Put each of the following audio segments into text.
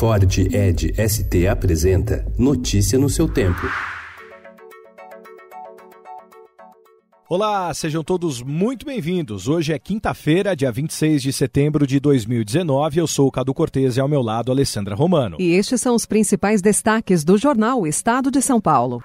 Ford Ed ST apresenta Notícia no seu tempo. Olá, sejam todos muito bem-vindos. Hoje é quinta-feira, dia 26 de setembro de 2019. Eu sou o Cadu Cortez e ao meu lado, Alessandra Romano. E estes são os principais destaques do jornal Estado de São Paulo.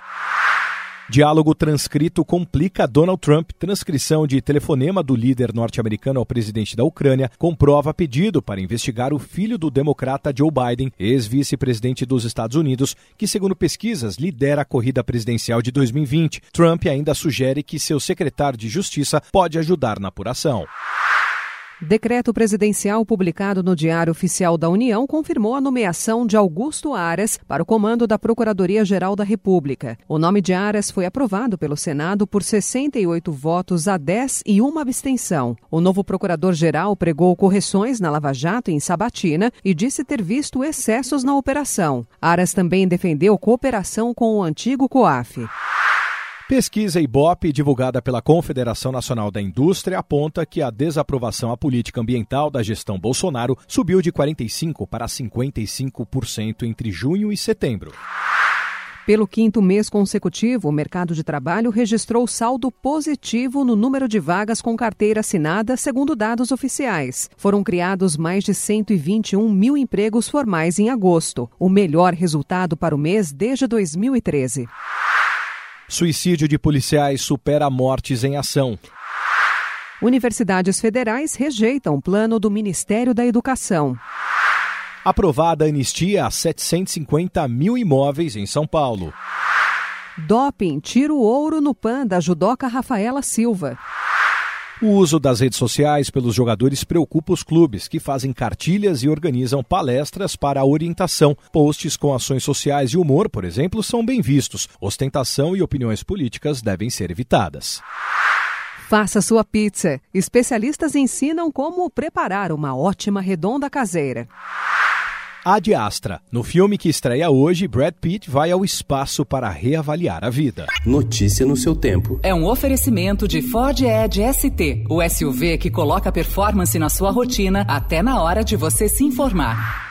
Diálogo transcrito complica Donald Trump. Transcrição de telefonema do líder norte-americano ao presidente da Ucrânia comprova pedido para investigar o filho do democrata Joe Biden, ex-vice-presidente dos Estados Unidos, que, segundo pesquisas, lidera a corrida presidencial de 2020. Trump ainda sugere que seu secretário de Justiça pode ajudar na apuração. Decreto presidencial publicado no Diário Oficial da União confirmou a nomeação de Augusto Aras para o comando da Procuradoria-Geral da República. O nome de Aras foi aprovado pelo Senado por 68 votos a 10 e uma abstenção. O novo procurador-geral pregou correções na Lava Jato em Sabatina e disse ter visto excessos na operação. Aras também defendeu cooperação com o antigo COAF. Pesquisa Ibope, divulgada pela Confederação Nacional da Indústria, aponta que a desaprovação à política ambiental da gestão Bolsonaro subiu de 45% para 55% entre junho e setembro. Pelo quinto mês consecutivo, o mercado de trabalho registrou saldo positivo no número de vagas com carteira assinada, segundo dados oficiais. Foram criados mais de 121 mil empregos formais em agosto, o melhor resultado para o mês desde 2013. Suicídio de policiais supera mortes em ação. Universidades federais rejeitam plano do Ministério da Educação. Aprovada anistia a 750 mil imóveis em São Paulo. Doping tira o ouro no PAN da judoca Rafaela Silva. O uso das redes sociais pelos jogadores preocupa os clubes, que fazem cartilhas e organizam palestras para a orientação. Posts com ações sociais e humor, por exemplo, são bem vistos. Ostentação e opiniões políticas devem ser evitadas. Faça sua pizza. Especialistas ensinam como preparar uma ótima redonda caseira. Ad Astra. No filme que estreia hoje, Brad Pitt vai ao espaço para reavaliar a vida. Notícia no seu tempo. É um oferecimento de Ford Edge ST, o SUV que coloca performance na sua rotina até na hora de você se informar.